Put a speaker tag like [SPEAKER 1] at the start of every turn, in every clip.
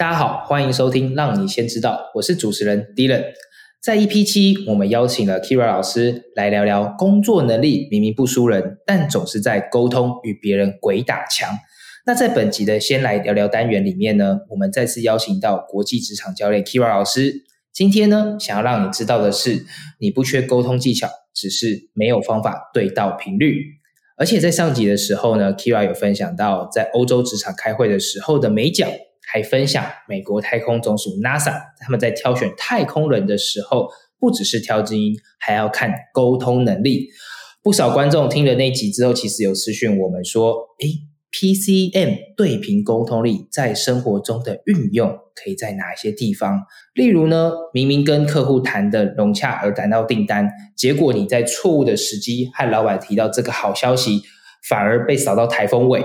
[SPEAKER 1] 大家好，欢迎收听《让你先知道》，我是主持人 Dylan。在 EP 七，我们邀请了 Kira 老师来聊聊工作能力明明不输人，但总是在沟通与别人鬼打墙。那在本集的先来聊聊单元里面呢，我们再次邀请到国际职场教练 Kira 老师。今天呢，想要让你知道的是，你不缺沟通技巧，只是没有方法对到频率。而且在上集的时候呢，Kira 有分享到在欧洲职场开会的时候的美角。还分享美国太空总署 NASA 他们在挑选太空人的时候，不只是挑基因，还要看沟通能力。不少观众听了那集之后，其实有私讯我们说：“诶 p c m 对频沟通力在生活中的运用可以在哪一些地方？例如呢，明明跟客户谈的融洽而谈到订单，结果你在错误的时机和老板提到这个好消息，反而被扫到台风尾。”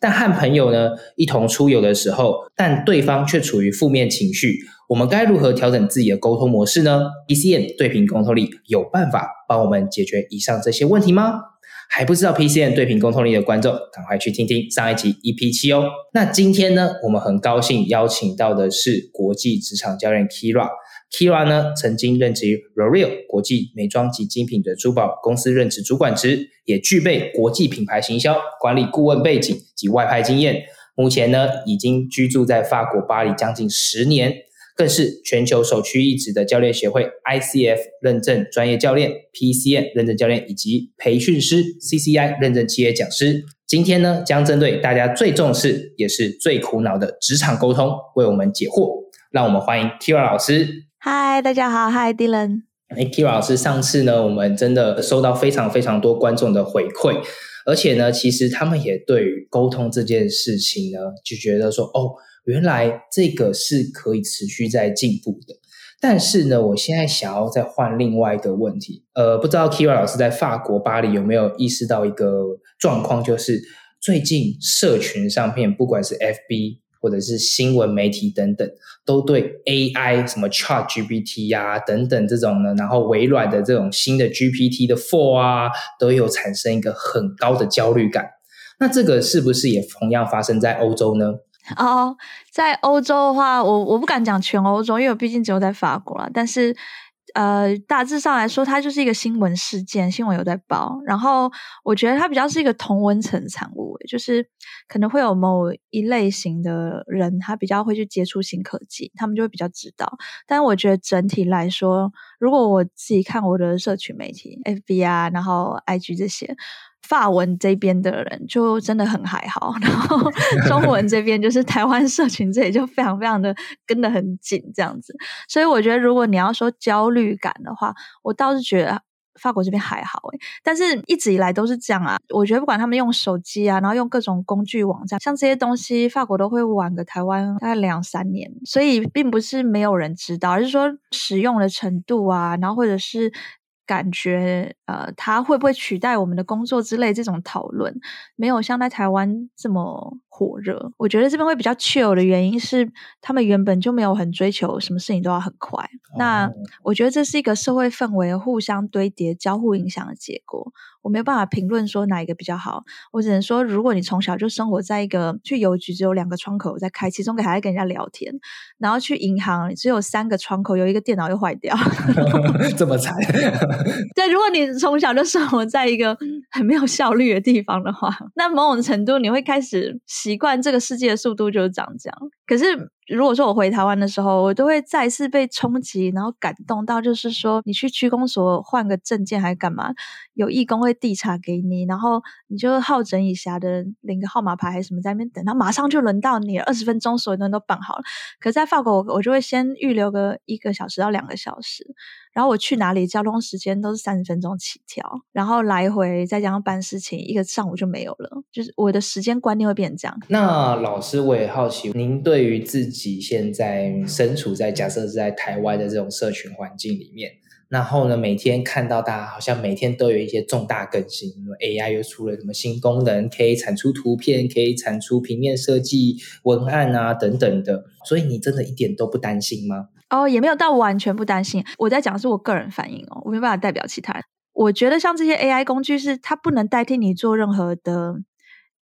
[SPEAKER 1] 但和朋友呢一同出游的时候，但对方却处于负面情绪，我们该如何调整自己的沟通模式呢？PCN 对屏沟通力有办法帮我们解决以上这些问题吗？还不知道 PCN 对屏沟通力的观众，赶快去听听上一集 EP 七哦。那今天呢，我们很高兴邀请到的是国际职场教练 Kira。Kira 呢，曾经任职于 L'Oreal 国际美妆及精品的珠宝公司任职主管职，也具备国际品牌行销管理顾问背景及外派经验。目前呢，已经居住在法国巴黎将近十年，更是全球首屈一指的教练协会 ICF 认证专业教练、PCN 认证教练以及培训师、CCI 认证企业讲师。今天呢，将针对大家最重视也是最苦恼的职场沟通，为我们解惑。让我们欢迎 Kira 老师。
[SPEAKER 2] 嗨，大家好，嗨，Dylan。
[SPEAKER 1] 哎，Kira 老师，上次呢，我们真的收到非常非常多观众的回馈，而且呢，其实他们也对于沟通这件事情呢，就觉得说，哦，原来这个是可以持续在进步的。但是呢，我现在想要再换另外一个问题，呃，不知道 Kira 老师在法国巴黎有没有意识到一个状况，就是最近社群上面，不管是 FB。或者是新闻媒体等等，都对 AI 什么 Chat GPT 呀等等这种呢，然后微软的这种新的 GPT 的 Four 啊，都有产生一个很高的焦虑感。那这个是不是也同样发生在欧洲呢？
[SPEAKER 2] 哦，在欧洲的话，我我不敢讲全欧洲，因为我毕竟只有在法国了，但是。呃，大致上来说，它就是一个新闻事件，新闻有在报。然后我觉得它比较是一个同温层产物，就是可能会有某一类型的人，他比较会去接触新科技，他们就会比较知道。但是我觉得整体来说，如果我自己看我的社群媒体，FB 啊，然后 IG 这些。法文这边的人就真的很还好，然后 中文这边就是台湾社群这里就非常非常的跟得很紧这样子，所以我觉得如果你要说焦虑感的话，我倒是觉得法国这边还好诶，但是一直以来都是这样啊。我觉得不管他们用手机啊，然后用各种工具网站，像这些东西，法国都会晚个台湾大概两三年，所以并不是没有人知道，而是说使用的程度啊，然后或者是。感觉呃，它会不会取代我们的工作之类这种讨论，没有像在台湾这么火热。我觉得这边会比较 chill 的原因是，他们原本就没有很追求什么事情都要很快。那我觉得这是一个社会氛围互相堆叠、交互影响的结果。我没有办法评论说哪一个比较好，我只能说，如果你从小就生活在一个去邮局只有两个窗口在开，其中还在跟人家聊天，然后去银行只有三个窗口，有一个电脑又坏掉，
[SPEAKER 1] 这么惨。
[SPEAKER 2] 对，如果你从小就生活在一个很没有效率的地方的话，那某种程度你会开始习惯这个世界的速度就是长这样。可是。如果说我回台湾的时候，我都会再次被冲击，然后感动到，就是说你去区公所换个证件还干嘛？有义工会递查给你，然后你就好整以暇的领个号码牌还是什么在那边等，然后马上就轮到你，二十分钟所有人都办好了。可在法国，我我就会先预留个一个小时到两个小时，然后我去哪里交通时间都是三十分钟起跳，然后来回再加上办事情，一个上午就没有了，就是我的时间观念会变成这样。
[SPEAKER 1] 那老师，我也好奇，您对于自己现在身处在假设是在台湾的这种社群环境里面。然后呢，每天看到大家好像每天都有一些重大更新，AI 又出了什么新功能，可以产出图片，可以产出平面设计文案啊等等的。所以你真的一点都不担心吗？
[SPEAKER 2] 哦，也没有到完全不担心。我在讲的是我个人反应哦，我没办法代表其他人。我觉得像这些 AI 工具，是它不能代替你做任何的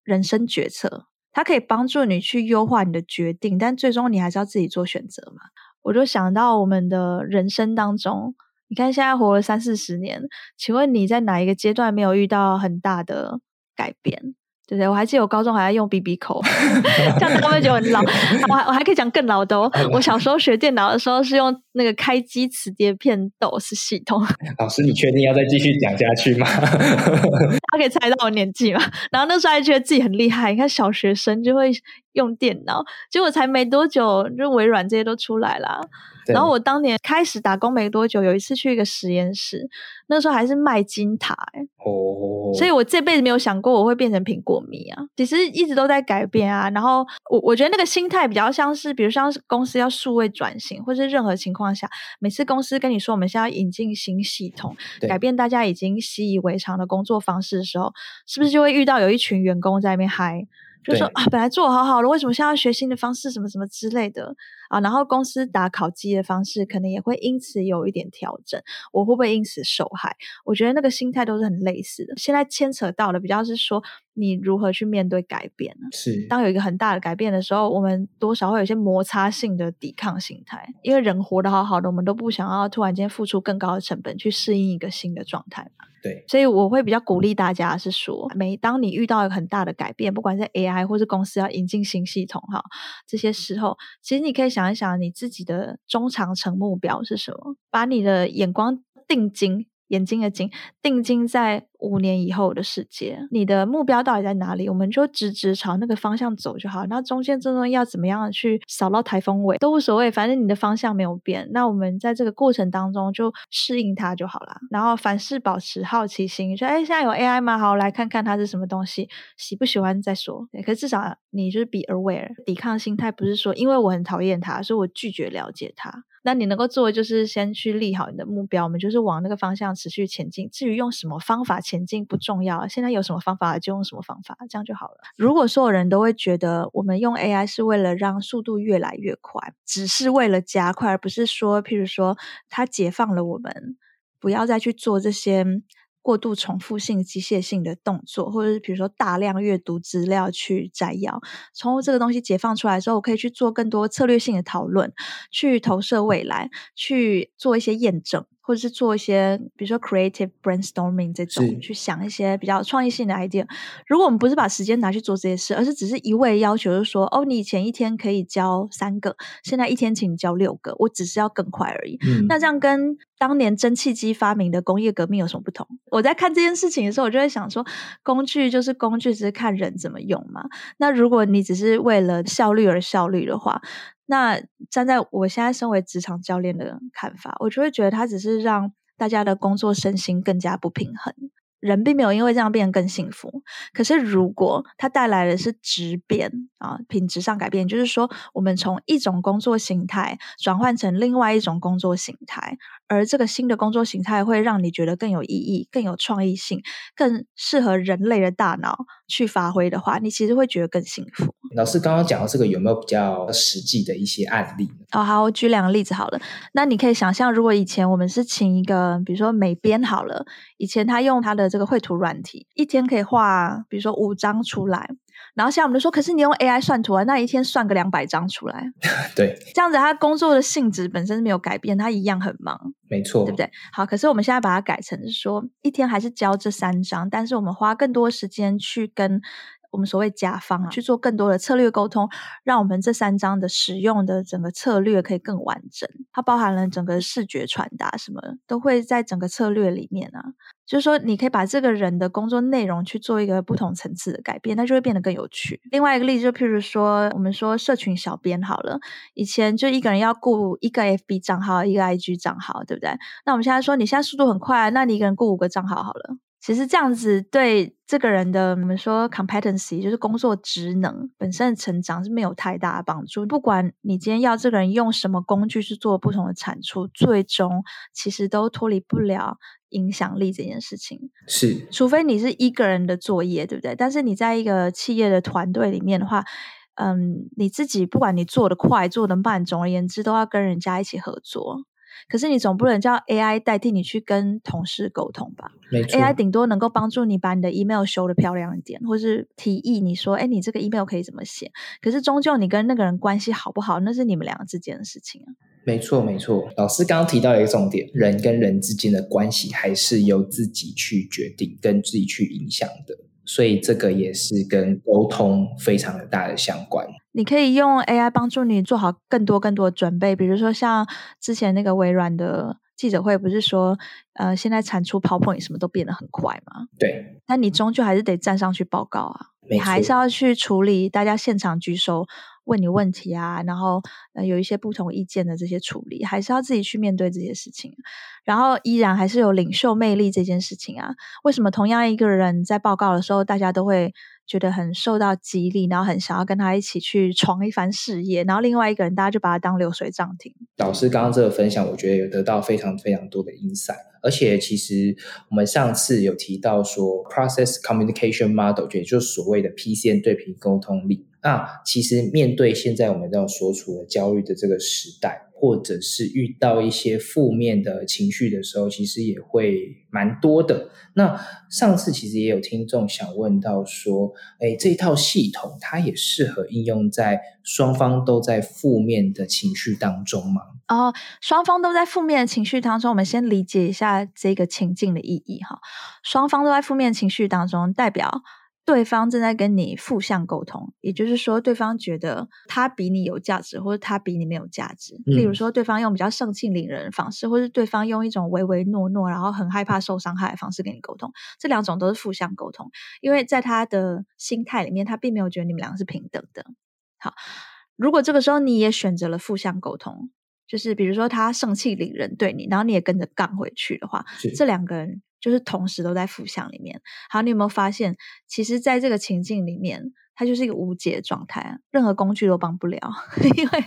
[SPEAKER 2] 人生决策，它可以帮助你去优化你的决定，但最终你还是要自己做选择嘛。我就想到我们的人生当中。你看，现在活了三四十年，请问你在哪一个阶段没有遇到很大的改变？对不对？我还记得我高中还在用 BB 口，这样会不会觉得很老。我还我还可以讲更老的哦。我小时候学电脑的时候是用那个开机磁碟片 DOS 系统。
[SPEAKER 1] 老师，你确定要再继续讲下去吗？
[SPEAKER 2] 他可以猜到我年纪嘛？然后那时候还觉得自己很厉害。你看小学生就会用电脑，结果才没多久，就微软这些都出来了。然后我当年开始打工没多久，有一次去一个实验室，那时候还是卖金塔哎，哦，所以我这辈子没有想过我会变成苹果迷啊。其实一直都在改变啊。然后我我觉得那个心态比较像是，比如像是公司要数位转型，或是任何情况下，每次公司跟你说我们现在要引进新系统，改变大家已经习以为常的工作方式的时候，是不是就会遇到有一群员工在那边嗨？就说啊，本来做好好的，为什么现在要学新的方式，什么什么之类的啊？然后公司打考绩的方式，可能也会因此有一点调整。我会不会因此受害？我觉得那个心态都是很类似的。现在牵扯到的比较是说，你如何去面对改变呢？
[SPEAKER 1] 是
[SPEAKER 2] 当有一个很大的改变的时候，我们多少会有一些摩擦性的抵抗心态，因为人活得好好的，我们都不想要突然间付出更高的成本去适应一个新的状态嘛。
[SPEAKER 1] 对，
[SPEAKER 2] 所以我会比较鼓励大家是说，每当你遇到一个很大的改变，不管是 AI 或是公司要引进新系统哈，这些时候，其实你可以想一想你自己的中长程目标是什么，把你的眼光定睛。眼睛的睛定睛在五年以后的世界，你的目标到底在哪里？我们就直直朝那个方向走就好。那中间这种要怎么样去扫到台风尾都无所谓，反正你的方向没有变。那我们在这个过程当中就适应它就好了。然后凡事保持好奇心，说：“哎，现在有 AI 吗？好，来看看它是什么东西，喜不喜欢再说。”可是至少你就是 be aware，抵抗心态不是说因为我很讨厌它，所以我拒绝了解它。那你能够做的就是先去立好你的目标，我们就是往那个方向持续前进。至于用什么方法前进不重要，现在有什么方法就用什么方法，这样就好了。如果所有人都会觉得我们用 AI 是为了让速度越来越快，只是为了加快，而不是说，譬如说它解放了我们，不要再去做这些。过度重复性、机械性的动作，或者是比如说大量阅读资料去摘要，从这个东西解放出来之后，我可以去做更多策略性的讨论，去投射未来，去做一些验证。或者是做一些，比如说 creative brainstorming 这种，去想一些比较创意性的 idea。如果我们不是把时间拿去做这些事，而是只是一味要求，就是说，哦，你以前一天可以教三个，现在一天请你教六个，我只是要更快而已。那这样跟当年蒸汽机发明的工业革命有什么不同？我在看这件事情的时候，我就会想说，工具就是工具，只是看人怎么用嘛。那如果你只是为了效率而效率的话，那站在我现在身为职场教练的看法，我就会觉得它只是让大家的工作身心更加不平衡。人并没有因为这样变得更幸福。可是如果它带来的是质变啊，品质上改变，就是说我们从一种工作形态转换成另外一种工作形态。而这个新的工作形态会让你觉得更有意义、更有创意性、更适合人类的大脑去发挥的话，你其实会觉得更幸福。
[SPEAKER 1] 老师刚刚讲的这个有没有比较实际的一些案例？
[SPEAKER 2] 哦，好，我举两个例子好了。那你可以想象，如果以前我们是请一个，比如说美编好了，以前他用他的这个绘图软体，一天可以画，比如说五张出来。然后现在我们就说，可是你用 AI 算图啊，那一天算个两百张出来，
[SPEAKER 1] 对，
[SPEAKER 2] 这样子他工作的性质本身是没有改变，他一样很忙，
[SPEAKER 1] 没错，
[SPEAKER 2] 对不对？好，可是我们现在把它改成是说，一天还是交这三张，但是我们花更多时间去跟。我们所谓甲方啊去做更多的策略沟通，让我们这三章的使用的整个策略可以更完整。它包含了整个视觉传达，什么都会在整个策略里面啊。就是说，你可以把这个人的工作内容去做一个不同层次的改变，那就会变得更有趣。另外一个例子，就譬如说，我们说社群小编好了，以前就一个人要雇一个 FB 账号，一个 IG 账号，对不对？那我们现在说，你现在速度很快，那你一个人雇五个账号好了。其实这样子对这个人的我们说 competency 就是工作职能本身的成长是没有太大的帮助。不管你今天要这个人用什么工具去做不同的产出，最终其实都脱离不了影响力这件事情。
[SPEAKER 1] 是，
[SPEAKER 2] 除非你是一个人的作业，对不对？但是你在一个企业的团队里面的话，嗯，你自己不管你做的快做的慢，总而言之都要跟人家一起合作。可是你总不能叫 AI 代替你去跟同事沟通吧？
[SPEAKER 1] 没错
[SPEAKER 2] ，AI 顶多能够帮助你把你的 email 修的漂亮一点，或是提议你说，哎，你这个 email 可以怎么写？可是终究你跟那个人关系好不好，那是你们两个之间的事情啊。
[SPEAKER 1] 没错，没错。老师刚刚提到一个重点，人跟人之间的关系还是由自己去决定，跟自己去影响的。所以这个也是跟沟通非常的大的相关。
[SPEAKER 2] 你可以用 AI 帮助你做好更多更多的准备，比如说像之前那个微软的记者会，不是说呃现在产出 PowerPoint 什么都变得很快吗？
[SPEAKER 1] 对。
[SPEAKER 2] 但你终究还是得站上去报告啊，你还是要去处理大家现场举手问你问题啊，然后呃有一些不同意见的这些处理，还是要自己去面对这些事情。然后依然还是有领袖魅力这件事情啊？为什么同样一个人在报告的时候，大家都会？觉得很受到激励，然后很想要跟他一起去闯一番事业，然后另外一个人大家就把他当流水账听。
[SPEAKER 1] 老师刚刚这个分享，我觉得有得到非常非常多的 insight，而且其实我们上次有提到说 process communication model，也就是所谓的 PCN 对频沟通力。那其实面对现在我们要所处的焦虑的这个时代。或者是遇到一些负面的情绪的时候，其实也会蛮多的。那上次其实也有听众想问到说，哎，这套系统它也适合应用在双方都在负面的情绪当中吗？
[SPEAKER 2] 哦，双方都在负面的情绪当中，我们先理解一下这个情境的意义哈。双方都在负面情绪当中，代表。对方正在跟你负向沟通，也就是说，对方觉得他比你有价值，或者他比你没有价值。例如说，对方用比较盛气凌人的方式，或是对方用一种唯唯诺诺，然后很害怕受伤害的方式跟你沟通，这两种都是负向沟通。因为在他的心态里面，他并没有觉得你们两个是平等的。好，如果这个时候你也选择了负向沟通，就是比如说他盛气凌人对你，然后你也跟着杠回去的话，这两个人。就是同时都在负向里面。好，你有没有发现，其实在这个情境里面，它就是一个无解的状态啊，任何工具都帮不了，因为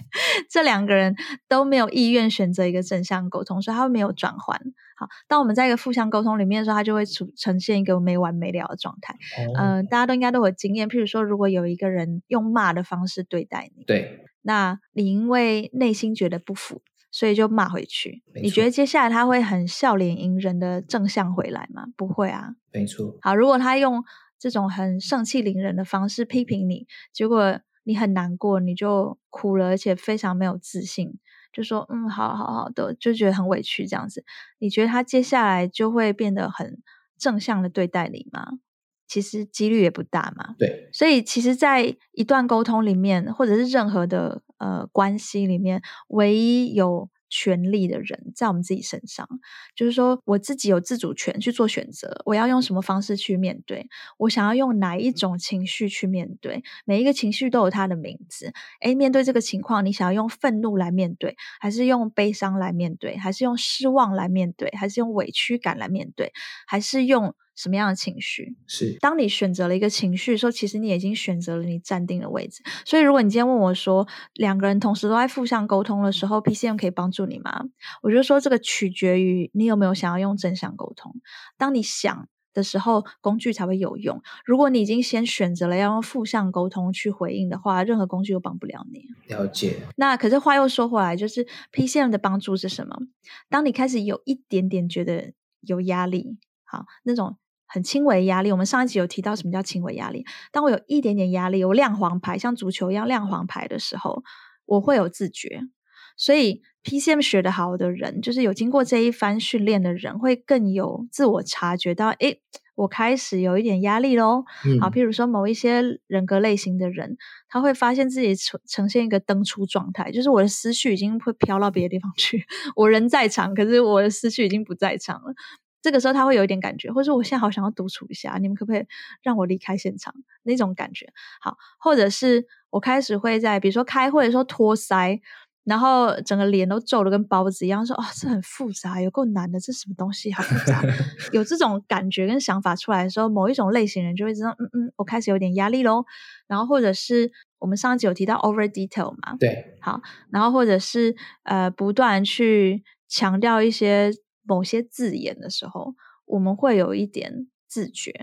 [SPEAKER 2] 这两个人都没有意愿选择一个正向沟通，所以他没有转换。好，当我们在一个负向沟通里面的时候，它就会出呈现一个没完没了的状态。嗯，大家都应该都有经验，譬如说，如果有一个人用骂的方式对待你，
[SPEAKER 1] 对，
[SPEAKER 2] 那你因为内心觉得不服。所以就骂回去。你觉得接下来他会很笑脸迎人的正向回来吗？不会啊。
[SPEAKER 1] 没错。
[SPEAKER 2] 好，如果他用这种很盛气凌人的方式批评你，结果你很难过，你就哭了，而且非常没有自信，就说嗯，好好好的，就觉得很委屈这样子。你觉得他接下来就会变得很正向的对待你吗？其实几率也不大嘛。
[SPEAKER 1] 对。
[SPEAKER 2] 所以其实，在一段沟通里面，或者是任何的。呃，关系里面唯一有权利的人在我们自己身上，就是说我自己有自主权去做选择，我要用什么方式去面对，我想要用哪一种情绪去面对，每一个情绪都有它的名字。诶，面对这个情况，你想要用愤怒来面对，还是用悲伤来面对，还是用失望来面对，还是用委屈感来面对，还是用？什么样的情绪？
[SPEAKER 1] 是
[SPEAKER 2] 当你选择了一个情绪，说其实你已经选择了你站定的位置。所以，如果你今天问我说，两个人同时都在负向沟通的时候，PCM 可以帮助你吗？我就说，这个取决于你有没有想要用正向沟通。当你想的时候，工具才会有用。如果你已经先选择了要用负向沟通去回应的话，任何工具都帮不了你。
[SPEAKER 1] 了解。
[SPEAKER 2] 那可是话又说回来，就是 PCM 的帮助是什么？当你开始有一点点觉得有压力，好那种。很轻微压力，我们上一集有提到什么叫轻微压力。当我有一点点压力，我亮黄牌，像足球一样亮黄牌的时候，我会有自觉。所以 PCM 学得好的人，就是有经过这一番训练的人，会更有自我察觉到，诶，我开始有一点压力喽。
[SPEAKER 1] 嗯
[SPEAKER 2] 好，譬如说某一些人格类型的人，他会发现自己呈呈现一个登出状态，就是我的思绪已经会飘到别的地方去，我人在场，可是我的思绪已经不在场了。这个时候他会有一点感觉，或者说我现在好想要独处一下，你们可不可以让我离开现场那种感觉？好，或者是我开始会在比如说开会的时候托腮，然后整个脸都皱的跟包子一样，说哦，这很复杂，有够难的，这什么东西，好复杂。有这种感觉跟想法出来的时候，某一种类型人就会知道，嗯嗯，我开始有点压力喽。然后或者是我们上一集有提到 over detail 嘛，
[SPEAKER 1] 对，
[SPEAKER 2] 好，然后或者是呃不断去强调一些某些字眼的时候，我们会有一点自觉。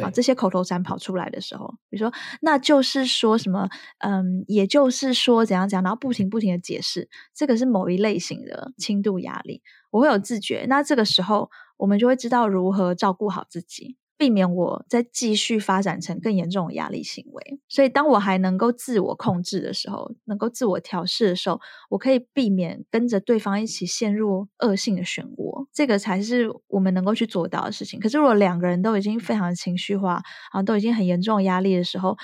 [SPEAKER 2] 啊，这些口头禅跑出来的时候，比如说，那就是说什么，嗯，也就是说怎样怎样，然后不停不停的解释，这个是某一类型的轻度压力，我会有自觉。那这个时候，我们就会知道如何照顾好自己，避免我再继续发展成更严重的压力行为。所以，当我还能够自我控制的时候，能够自我调试的时候，我可以避免跟着对方一起陷入恶性的漩涡。这个才是我们能够去做到的事情。可是，如果两个人都已经非常情绪化，啊，都已经很严重压力的时候，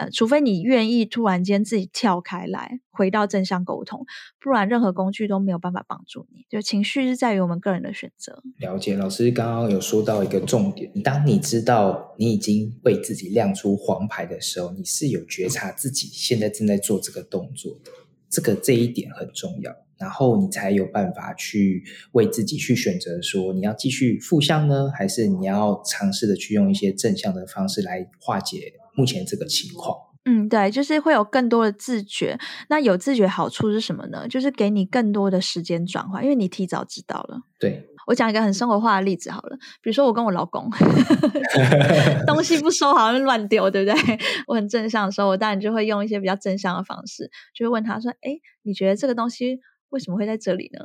[SPEAKER 2] 呃，除非你愿意突然间自己跳开来，回到正向沟通，不然任何工具都没有办法帮助你。就情绪是在于我们个人的选择。
[SPEAKER 1] 了解。老师刚刚有说到一个重点，当你知道你已经为自己亮出黄牌的时候，你是有觉察自己现在正在做这个动作的，这个这一点很重要。然后你才有办法去为自己去选择，说你要继续负向呢，还是你要尝试的去用一些正向的方式来化解目前这个情况。
[SPEAKER 2] 嗯，对，就是会有更多的自觉。那有自觉好处是什么呢？就是给你更多的时间转换，因为你提早知道了。
[SPEAKER 1] 对，
[SPEAKER 2] 我讲一个很生活化的例子好了，比如说我跟我老公 东西不收好像，乱丢，对不对？我很正向的时候，我当然就会用一些比较正向的方式，就会问他说：“哎，你觉得这个东西为什么会在这里呢？”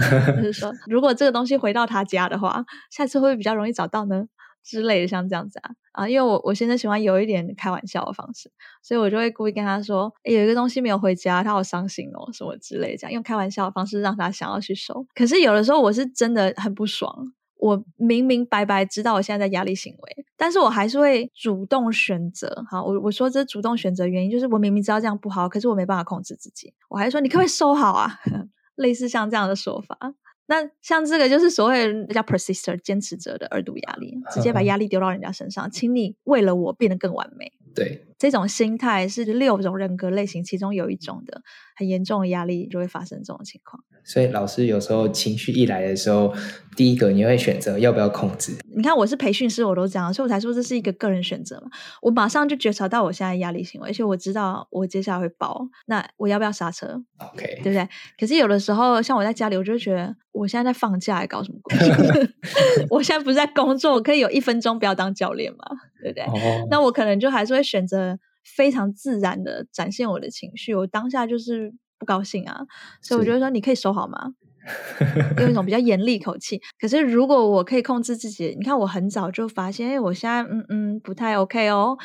[SPEAKER 2] 就是说，如果这个东西回到他家的话，下次会不会比较容易找到呢？之类的，像这样子啊啊，因为我我现在喜欢有一点开玩笑的方式，所以我就会故意跟他说：“诶有一个东西没有回家，他好伤心哦，什么之类的，这样用开玩笑的方式让他想要去收。可是有的时候我是真的很不爽，我明明白白知道我现在在压力行为，但是我还是会主动选择。好，我我说这主动选择原因就是我明明知道这样不好，可是我没办法控制自己，我还说你可不可以收好啊？类似像这样的说法。那像这个就是所谓叫 persister 坚持者的二度压力，直接把压力丢到人家身上，请你为了我变得更完美。
[SPEAKER 1] 对，
[SPEAKER 2] 这种心态是六种人格类型其中有一种的很严重的压力就会发生这种情况。
[SPEAKER 1] 所以老师有时候情绪一来的时候，第一个你会选择要不要控制。
[SPEAKER 2] 你看我是培训师，我都这样，所以我才说这是一个个人选择嘛。我马上就觉察到我现在压力行为，而且我知道我接下来会爆，那我要不要刹车
[SPEAKER 1] ？OK，
[SPEAKER 2] 对不对？可是有的时候，像我在家里，我就觉得我现在在放假，还搞什么鬼？我现在不是在工作，我可以有一分钟不要当教练嘛？对不对？
[SPEAKER 1] 哦，
[SPEAKER 2] 那我可能就还是会选择非常自然的展现我的情绪，我当下就是不高兴啊，所以我觉得说你可以收好吗？用一种比较严厉口气。可是如果我可以控制自己，你看我很早就发现，哎，我现在嗯嗯不太 OK 哦。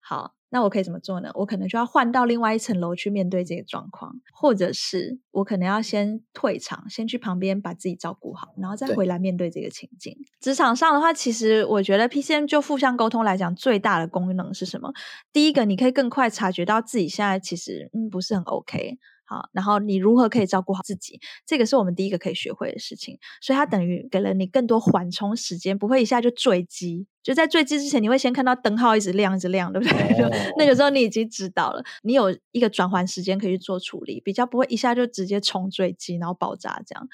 [SPEAKER 2] 好，那我可以怎么做呢？我可能就要换到另外一层楼去面对这个状况，或者是我可能要先退场，先去旁边把自己照顾好，然后再回来面对这个情境。职场上的话，其实我觉得 PCM 就互相沟通来讲，最大的功能是什么？第一个，你可以更快察觉到自己现在其实嗯不是很 OK。好，然后你如何可以照顾好自己？这个是我们第一个可以学会的事情，所以它等于给了你更多缓冲时间，不会一下就坠机。就在坠机之前，你会先看到灯号一直亮，一直亮，对不对？就
[SPEAKER 1] 哦
[SPEAKER 2] 那个时候你已经知道了，你有一个转换时间可以去做处理，比较不会一下就直接冲坠机，然后爆炸这样。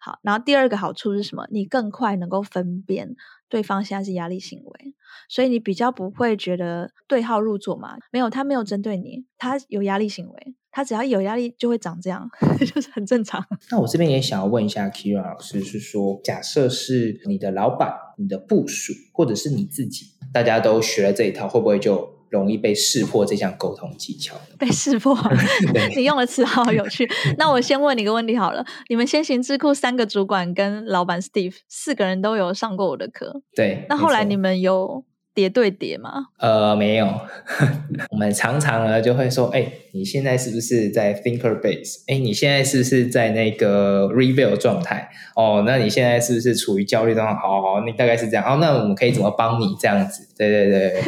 [SPEAKER 2] 好，然后第二个好处是什么？你更快能够分辨对方现在是压力行为，所以你比较不会觉得对号入座嘛。没有，他没有针对你，他有压力行为，他只要一有压力就会长这样，就是很正常。
[SPEAKER 1] 那我这边也想要问一下 Kira 老师，是说，假设是你的老板、你的部属，或者是你自己，大家都学了这一套，会不会就容易被识破这项沟通技巧？
[SPEAKER 2] 被识破，你用的词好有趣。那我先问你个问题好了，你们先行智库三个主管跟老板 Steve 四个人都有上过我的课，
[SPEAKER 1] 对。
[SPEAKER 2] 那后来你们有叠对叠吗？
[SPEAKER 1] 呃，没有，我们常常呢就会说，哎，你现在是不是在 thinker base？哎，你现在是不是在那个 reveal 状态？哦，那你现在是不是处于焦虑状态？好好，你大概是这样。哦，那我们可以怎么帮你这样子？对对对，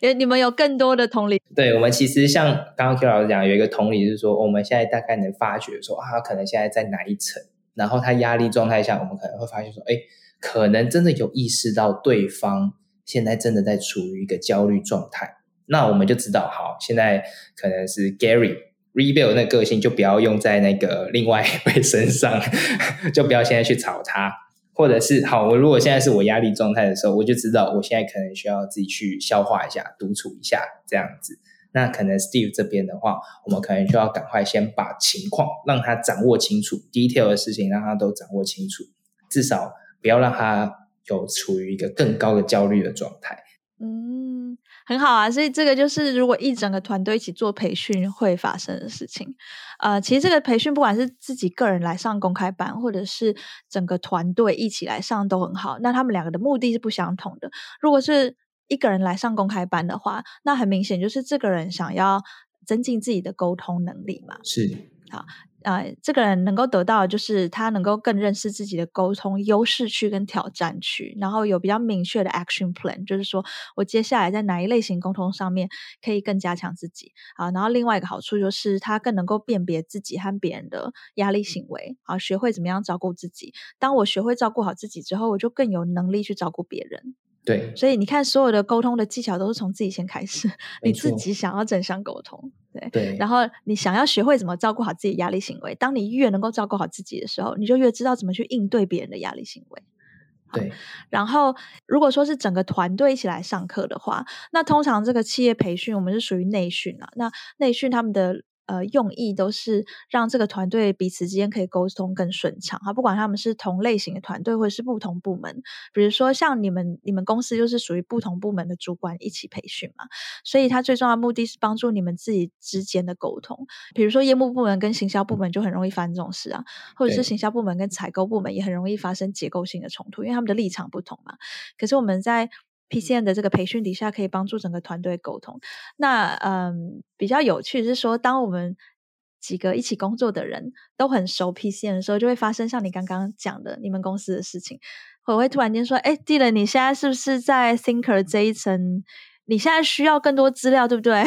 [SPEAKER 2] 因为 你们有更多的同理。
[SPEAKER 1] 对我们其实像刚刚 Q 老师讲，有一个同理是说，我们现在大概能发觉说，啊，他可能现在在哪一层？然后他压力状态下，我们可能会发现说，哎，可能真的有意识到对方。现在真的在处于一个焦虑状态，那我们就知道，好，现在可能是 Gary rebuild 那个性就不要用在那个另外一位身上，就不要现在去吵他，或者是好，我如果现在是我压力状态的时候，我就知道我现在可能需要自己去消化一下、独处一下这样子。那可能 Steve 这边的话，我们可能就要赶快先把情况让他掌握清楚，detail 的事情让他都掌握清楚，至少不要让他。有处于一个更高的焦虑的状态，
[SPEAKER 2] 嗯，很好啊。所以这个就是如果一整个团队一起做培训会发生的事情。呃，其实这个培训不管是自己个人来上公开班，或者是整个团队一起来上都很好。那他们两个的目的是不相同的。如果是一个人来上公开班的话，那很明显就是这个人想要增进自己的沟通能力嘛。
[SPEAKER 1] 是
[SPEAKER 2] 好。呃，这个人能够得到的就是他能够更认识自己的沟通优势区跟挑战区，然后有比较明确的 action plan，就是说我接下来在哪一类型沟通上面可以更加强自己啊。然后另外一个好处就是他更能够辨别自己和别人的压力行为啊，学会怎么样照顾自己。当我学会照顾好自己之后，我就更有能力去照顾别人。
[SPEAKER 1] 对，
[SPEAKER 2] 所以你看，所有的沟通的技巧都是从自己先开始。你自己想要正向沟通，对
[SPEAKER 1] 对，
[SPEAKER 2] 然后你想要学会怎么照顾好自己压力行为。当你越能够照顾好自己的时候，你就越知道怎么去应对别人的压力行为。
[SPEAKER 1] 对，
[SPEAKER 2] 然后如果说是整个团队一起来上课的话，那通常这个企业培训我们是属于内训啊。那内训他们的。呃，用意都是让这个团队彼此之间可以沟通更顺畅哈。不管他们是同类型的团队，或者是不同部门，比如说像你们，你们公司就是属于不同部门的主管一起培训嘛。所以，它最重要的目的是帮助你们自己之间的沟通。比如说，业务部门跟行销部门就很容易发生这种事啊，或者是行销部门跟采购部门也很容易发生结构性的冲突，因为他们的立场不同嘛。可是我们在 PCN 的这个培训底下，可以帮助整个团队沟通。那嗯，比较有趣是说，当我们几个一起工作的人都很熟 PCN 的时候，就会发生像你刚刚讲的你们公司的事情。我会突然间说：“哎 d 了，你现在是不是在 Thinker 这一层？”你现在需要更多资料，对不对？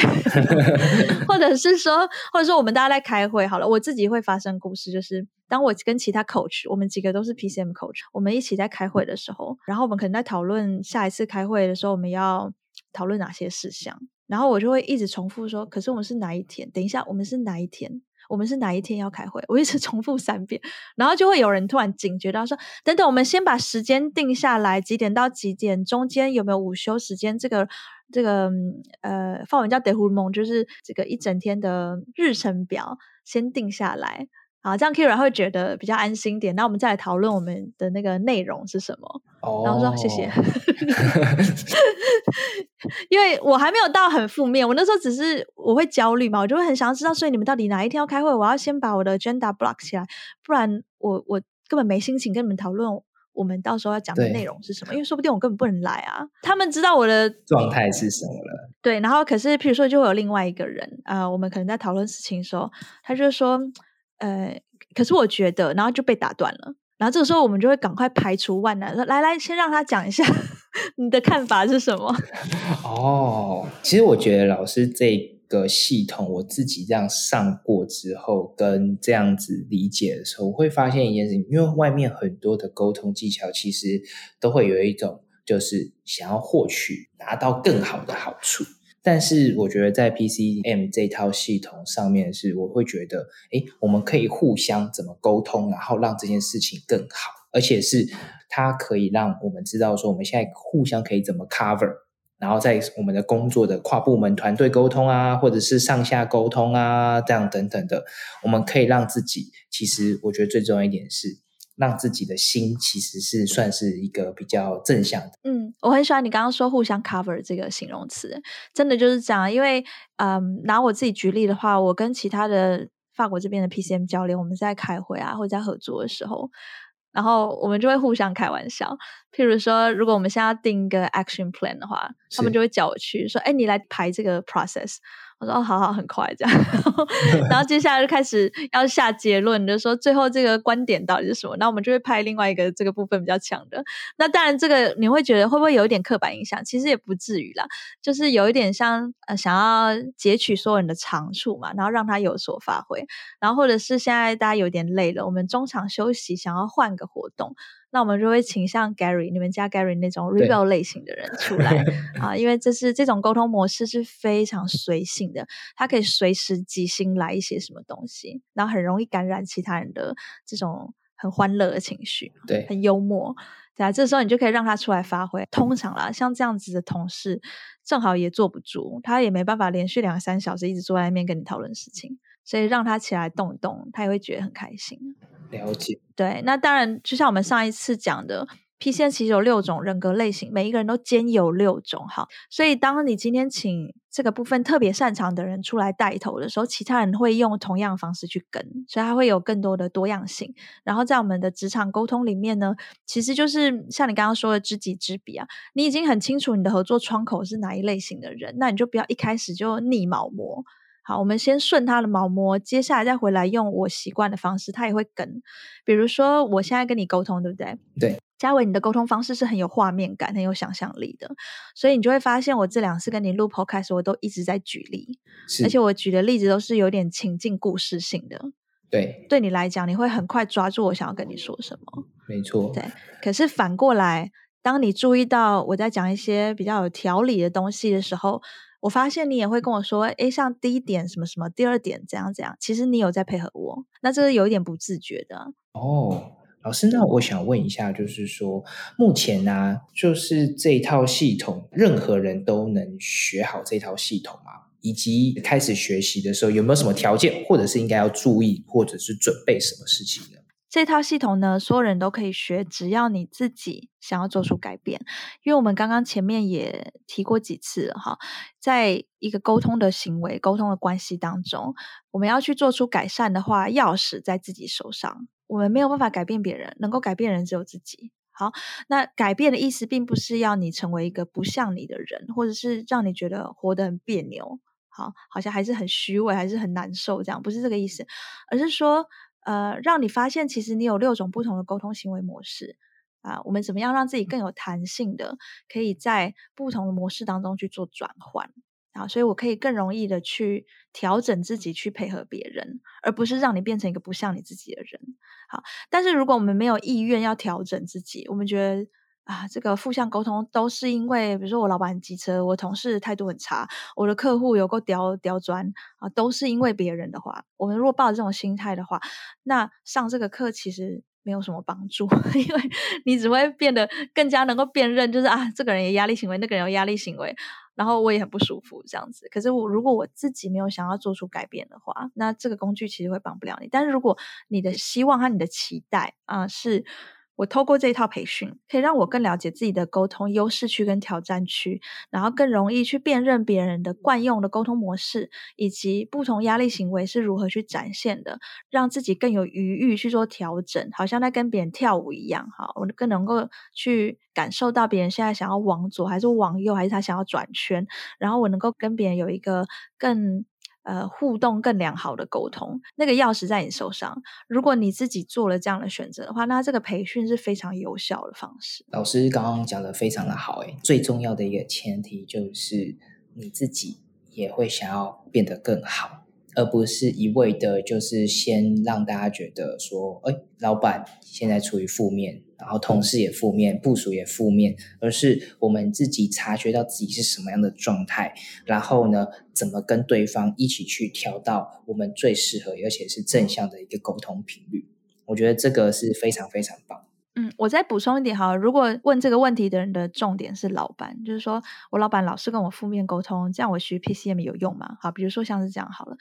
[SPEAKER 2] 或者是说，或者说我们大家在开会好了，我自己会发生故事，就是当我跟其他 coach，我们几个都是 PCM coach，我们一起在开会的时候，然后我们可能在讨论下一次开会的时候我们要讨论哪些事项，然后我就会一直重复说，可是我们是哪一天？等一下，我们是哪一天？我们是哪一天要开会？我一直重复三遍，然后就会有人突然警觉到说：“等等，我们先把时间定下来，几点到几点？中间有没有午休时间？这个这个呃，范文叫 d e h u m 就是这个一整天的日程表先定下来。”好，这样 Kira 会觉得比较安心点。那我们再来讨论我们的那个内容是什么。然后说谢谢，因为我还没有到很负面。我那时候只是我会焦虑嘛，我就会很想要知道，所以你们到底哪一天要开会？我要先把我的 agenda block 起来，不然我我根本没心情跟你们讨论我们到时候要讲的内容是什么。因为说不定我根本不能来啊。他们知道我的
[SPEAKER 1] 状态是什么了。
[SPEAKER 2] 对，然后可是譬如说，就会有另外一个人啊，我们可能在讨论事情的时候，他就说。呃，可是我觉得，然后就被打断了。然后这个时候，我们就会赶快排除万难，说：“来来，先让他讲一下 你的看法是什么。”
[SPEAKER 1] 哦，其实我觉得老师这个系统，我自己这样上过之后，跟这样子理解的时候，我会发现一件事情：因为外面很多的沟通技巧，其实都会有一种，就是想要获取、拿到更好的好处。但是我觉得在 PCM 这套系统上面是，我会觉得，哎，我们可以互相怎么沟通，然后让这件事情更好，而且是它可以让我们知道说，我们现在互相可以怎么 cover，然后在我们的工作的跨部门团队沟通啊，或者是上下沟通啊，这样等等的，我们可以让自己，其实我觉得最重要一点是。让自己的心其实是算是一个比较正向的。
[SPEAKER 2] 嗯，我很喜欢你刚刚说互相 cover 这个形容词，真的就是这样。因为，嗯，拿我自己举例的话，我跟其他的法国这边的 PCM 教练，我们在开会啊，或者在合作的时候，然后我们就会互相开玩笑。譬如说，如果我们现在要定一个 action plan 的话，他们就会叫我去说：“哎，你来排这个 process。”我说哦，好好，很快这样，然后接下来就开始要下结论，就说最后这个观点到底是什么？那我们就会拍另外一个这个部分比较强的。那当然，这个你会觉得会不会有一点刻板印象？其实也不至于啦，就是有一点像呃，想要截取所有人的长处嘛，然后让他有所发挥。然后或者是现在大家有点累了，我们中场休息，想要换个活动。那我们就会倾向 Gary，你们家 Gary 那种 rebel 类型的人出来 啊，因为这是这种沟通模式是非常随性的，他可以随时即兴来一些什么东西，然后很容易感染其他人的这种很欢乐的情绪，
[SPEAKER 1] 对，
[SPEAKER 2] 很幽默，对啊，这时候你就可以让他出来发挥。通常啦，像这样子的同事，正好也坐不住，他也没办法连续两三小时一直坐在那边跟你讨论事情，所以让他起来动一动，他也会觉得很开心。
[SPEAKER 1] 了解，
[SPEAKER 2] 对，那当然，就像我们上一次讲的，P 线其实有六种人格类型，每一个人都兼有六种哈。所以，当你今天请这个部分特别擅长的人出来带头的时候，其他人会用同样方式去跟，所以他会有更多的多样性。然后，在我们的职场沟通里面呢，其实就是像你刚刚说的知己知彼啊，你已经很清楚你的合作窗口是哪一类型的人，那你就不要一开始就逆毛膜。好，我们先顺他的毛摸，接下来再回来用我习惯的方式，他也会跟。比如说，我现在跟你沟通，对不对？
[SPEAKER 1] 对，
[SPEAKER 2] 嘉伟，你的沟通方式是很有画面感、很有想象力的，所以你就会发现，我这两次跟你录 podcast，我都一直在举例，而且我举的例子都是有点情境故事性的。
[SPEAKER 1] 对，
[SPEAKER 2] 对你来讲，你会很快抓住我想要跟你说什么。
[SPEAKER 1] 没错。
[SPEAKER 2] 对，可是反过来，当你注意到我在讲一些比较有条理的东西的时候，我发现你也会跟我说，哎，像第一点什么什么，第二点怎样怎样，其实你有在配合我，那这是有一点不自觉的。
[SPEAKER 1] 哦，老师，那我想问一下，就是说，目前呢，就是这套系统，任何人都能学好这套系统吗？以及开始学习的时候，有没有什么条件，或者是应该要注意，或者是准备什么事情呢？
[SPEAKER 2] 这套系统呢，所有人都可以学，只要你自己想要做出改变。因为我们刚刚前面也提过几次哈，在一个沟通的行为、沟通的关系当中，我们要去做出改善的话，钥匙在自己手上。我们没有办法改变别人，能够改变人只有自己。好，那改变的意思，并不是要你成为一个不像你的人，或者是让你觉得活得很别扭，好，好像还是很虚伪，还是很难受，这样不是这个意思，而是说。呃，让你发现其实你有六种不同的沟通行为模式啊。我们怎么样让自己更有弹性的，可以在不同的模式当中去做转换啊？所以我可以更容易的去调整自己，去配合别人，而不是让你变成一个不像你自己的人。好，但是如果我们没有意愿要调整自己，我们觉得。啊，这个负向沟通都是因为，比如说我老板很机车，我同事态度很差，我的客户有够刁刁钻啊，都是因为别人的话。我们如果抱着这种心态的话，那上这个课其实没有什么帮助，因为你只会变得更加能够辨认，就是啊，这个人有压力行为，那个人有压力行为，然后我也很不舒服这样子。可是我如果我自己没有想要做出改变的话，那这个工具其实会帮不了你。但是如果你的希望和你的期待啊是。我透过这一套培训，可以让我更了解自己的沟通优势区跟挑战区，然后更容易去辨认别人的惯用的沟通模式，以及不同压力行为是如何去展现的，让自己更有余裕去做调整，好像在跟别人跳舞一样。哈，我更能够去感受到别人现在想要往左还是往右，还是他想要转圈，然后我能够跟别人有一个更。呃，互动更良好的沟通，那个钥匙在你手上。如果你自己做了这样的选择的话，那这个培训是非常有效的方式。
[SPEAKER 1] 老师刚刚讲的非常的好，诶，最重要的一个前提就是你自己也会想要变得更好。而不是一味的，就是先让大家觉得说，哎，老板现在处于负面，然后同事也负面，部署也负面，而是我们自己察觉到自己是什么样的状态，然后呢，怎么跟对方一起去调到我们最适合而且是正向的一个沟通频率。我觉得这个是非常非常棒。
[SPEAKER 2] 嗯，我再补充一点哈，如果问这个问题的人的重点是老板，就是说我老板老是跟我负面沟通，这样我学 PCM 有用吗？好，比如说像是这样好了，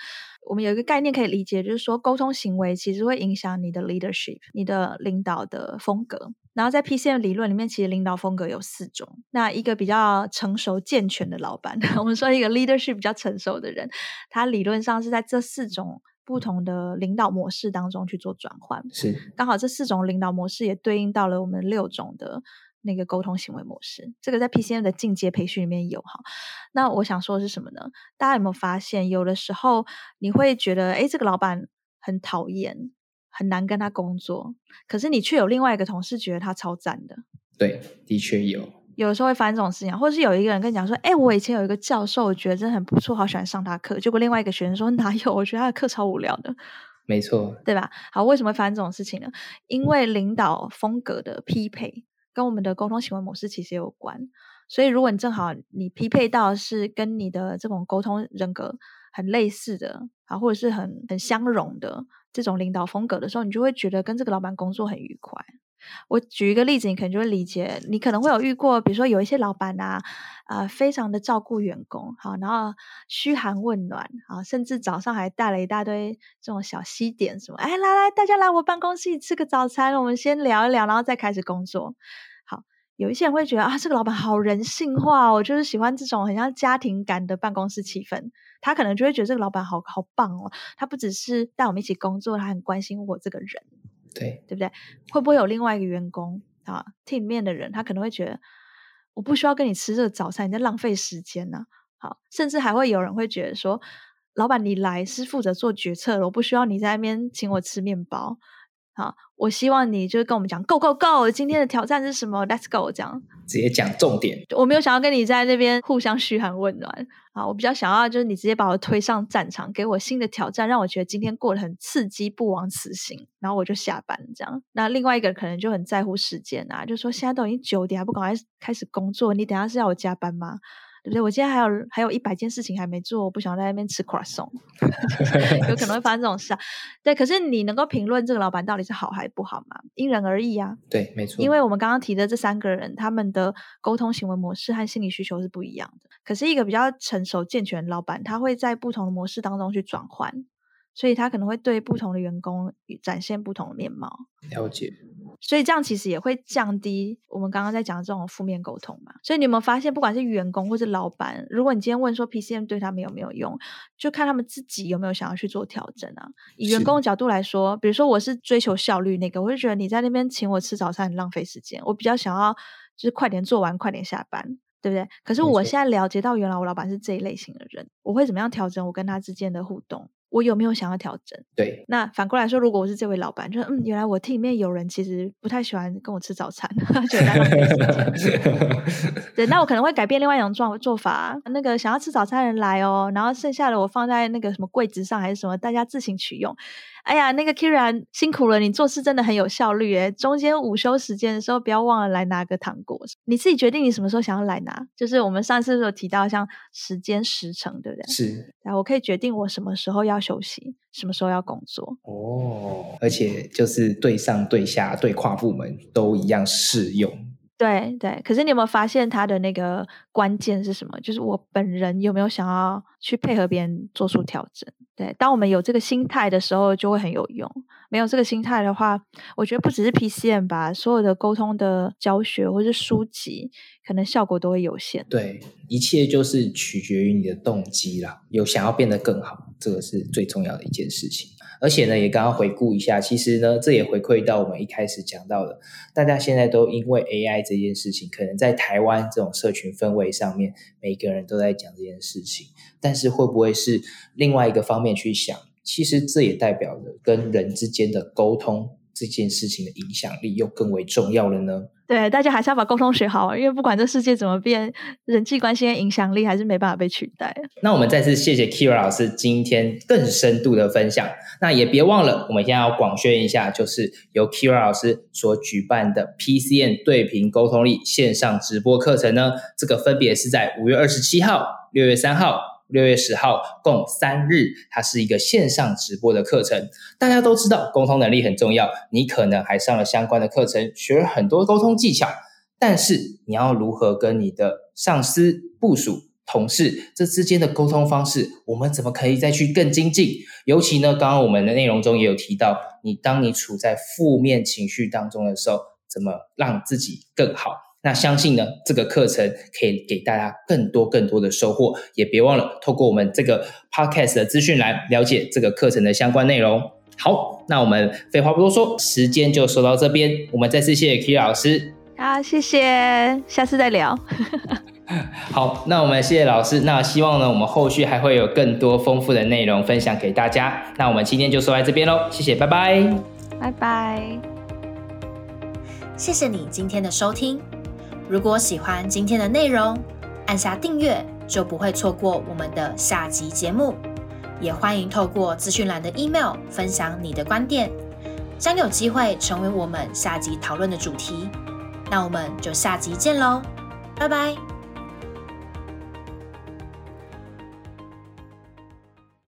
[SPEAKER 2] 我们有一个概念可以理解，就是说沟通行为其实会影响你的 leadership，你的领导的风格。然后在 PCM 理论里面，其实领导风格有四种。那一个比较成熟健全的老板，我们说一个 leadership 比较成熟的人，他理论上是在这四种。不同的领导模式当中去做转换。
[SPEAKER 1] 是
[SPEAKER 2] 刚好这四种领导模式也对应到了我们六种的那个沟通行为模式。这个在 PCM 的进阶培训里面有哈。那我想说的是什么呢？大家有没有发现，有的时候你会觉得，哎，这个老板很讨厌，很难跟他工作，可是你却有另外一个同事觉得他超赞的。
[SPEAKER 1] 对，的确有。
[SPEAKER 2] 有的时候会发生这种事情，或者是有一个人跟你讲说：“哎，我以前有一个教授，我觉得真的很不错，好喜欢上他课。”结果另外一个学生说：“哪有？我觉得他的课超无聊的。”
[SPEAKER 1] 没错，
[SPEAKER 2] 对吧？好，为什么会发生这种事情呢？因为领导风格的匹配跟我们的沟通行为模式其实有关。所以，如果你正好你匹配到是跟你的这种沟通人格很类似的啊，或者是很很相容的这种领导风格的时候，你就会觉得跟这个老板工作很愉快。我举一个例子，你可能就会理解。你可能会有遇过，比如说有一些老板啊，啊，非常的照顾员工，好，然后嘘寒问暖，啊，甚至早上还带了一大堆这种小西点什么，哎，来来，大家来我办公室吃个早餐，我们先聊一聊，然后再开始工作。好，有一些人会觉得啊，这个老板好人性化，我就是喜欢这种很像家庭感的办公室气氛。他可能就会觉得这个老板好好棒哦，他不只是带我们一起工作，他很关心我这个人。
[SPEAKER 1] 对，
[SPEAKER 2] 对不对？会不会有另外一个员工啊，team 面的人，他可能会觉得我不需要跟你吃这个早餐，你在浪费时间呢？好，甚至还会有人会觉得说，老板你来是负责做决策的，我不需要你在那边请我吃面包。好，我希望你就是跟我们讲，Go Go Go，今天的挑战是什么？Let's go，这样
[SPEAKER 1] 直接讲重点。
[SPEAKER 2] 我没有想要跟你在那边互相嘘寒问暖啊，我比较想要就是你直接把我推上战场，给我新的挑战，让我觉得今天过得很刺激，不枉此行，然后我就下班这样。那另外一个可能就很在乎时间啊，就说现在都已经九点，还不赶快开始工作？你等下是要我加班吗？对不对？我今天还有还有一百件事情还没做，我不想在那边吃 croissant，有可能会发生这种事啊。对，可是你能够评论这个老板到底是好还是不好吗？因人而异啊。
[SPEAKER 1] 对，没错。
[SPEAKER 2] 因为我们刚刚提的这三个人，他们的沟通行为模式和心理需求是不一样的。可是一个比较成熟健全的老板，他会在不同的模式当中去转换，所以他可能会对不同的员工展现不同的面貌。
[SPEAKER 1] 了解。
[SPEAKER 2] 所以这样其实也会降低我们刚刚在讲的这种负面沟通嘛。所以你有没有发现，不管是员工或是老板，如果你今天问说 PCM 对他们有没有用，就看他们自己有没有想要去做调整啊。以员工的角度来说，比如说我是追求效率那个，我就觉得你在那边请我吃早餐很浪费时间，我比较想要就是快点做完，快点下班，对不对？可是我现在了解到，原来我老板是这一类型的人，我会怎么样调整我跟他之间的互动？我有没有想要调整？
[SPEAKER 1] 对，
[SPEAKER 2] 那反过来说，如果我是这位老板，就嗯，原来我 team 里面有人其实不太喜欢跟我吃早餐，觉得。对，那我可能会改变另外一种状做法，那个想要吃早餐的人来哦，然后剩下的我放在那个什么柜子上还是什么，大家自行取用。哎呀，那个 Kira 辛苦了，你做事真的很有效率诶。中间午休时间的时候，不要忘了来拿个糖果。你自己决定你什么时候想要来拿，就是我们上次有提到像时间时程，对不对？
[SPEAKER 1] 是。
[SPEAKER 2] 然后我可以决定我什么时候要休息，什么时候要工作。
[SPEAKER 1] 哦，而且就是对上对下对跨部门都一样适用。
[SPEAKER 2] 对对，可是你有没有发现他的那个关键是什么？就是我本人有没有想要去配合别人做出调整？对，当我们有这个心态的时候，就会很有用。没有这个心态的话，我觉得不只是 PCM 吧，所有的沟通的教学或是书籍，可能效果都会有限。
[SPEAKER 1] 对，一切就是取决于你的动机啦，有想要变得更好，这个是最重要的一件事情。而且呢，也刚刚回顾一下，其实呢，这也回馈到我们一开始讲到的，大家现在都因为 AI 这件事情，可能在台湾这种社群氛围上面，每个人都在讲这件事情。但是会不会是另外一个方面去想？其实这也代表着跟人之间的沟通这件事情的影响力又更为重要了呢？
[SPEAKER 2] 对，大家还是要把沟通学好，因为不管这世界怎么变，人际关系的影响力还是没办法被取代。
[SPEAKER 1] 那我们再次谢谢 Kira 老师今天更深度的分享。那也别忘了，我们现在要广宣一下，就是由 Kira 老师所举办的 PCN 对屏沟通力线上直播课程呢。这个分别是在五月二十七号、六月三号。六月十号共三日，它是一个线上直播的课程。大家都知道沟通能力很重要，你可能还上了相关的课程，学了很多沟通技巧。但是你要如何跟你的上司、部署、同事这之间的沟通方式，我们怎么可以再去更精进？尤其呢，刚刚我们的内容中也有提到，你当你处在负面情绪当中的时候，怎么让自己更好？那相信呢，这个课程可以给大家更多更多的收获。也别忘了透过我们这个 podcast 的资讯栏了解这个课程的相关内容。好，那我们废话不多说，时间就说到这边。我们再次谢谢 Kira 老师。
[SPEAKER 2] 好，谢谢，下次再聊。
[SPEAKER 1] 好，那我们谢谢老师。那希望呢，我们后续还会有更多丰富的内容分享给大家。那我们今天就说在这边喽，谢谢，拜拜，
[SPEAKER 2] 拜拜。
[SPEAKER 3] 谢谢你今天的收听。如果喜欢今天的内容，按下订阅就不会错过我们的下集节目。也欢迎透过资讯栏的 email 分享你的观点，将有机会成为我们下集讨论的主题。那我们就下集见喽，拜拜。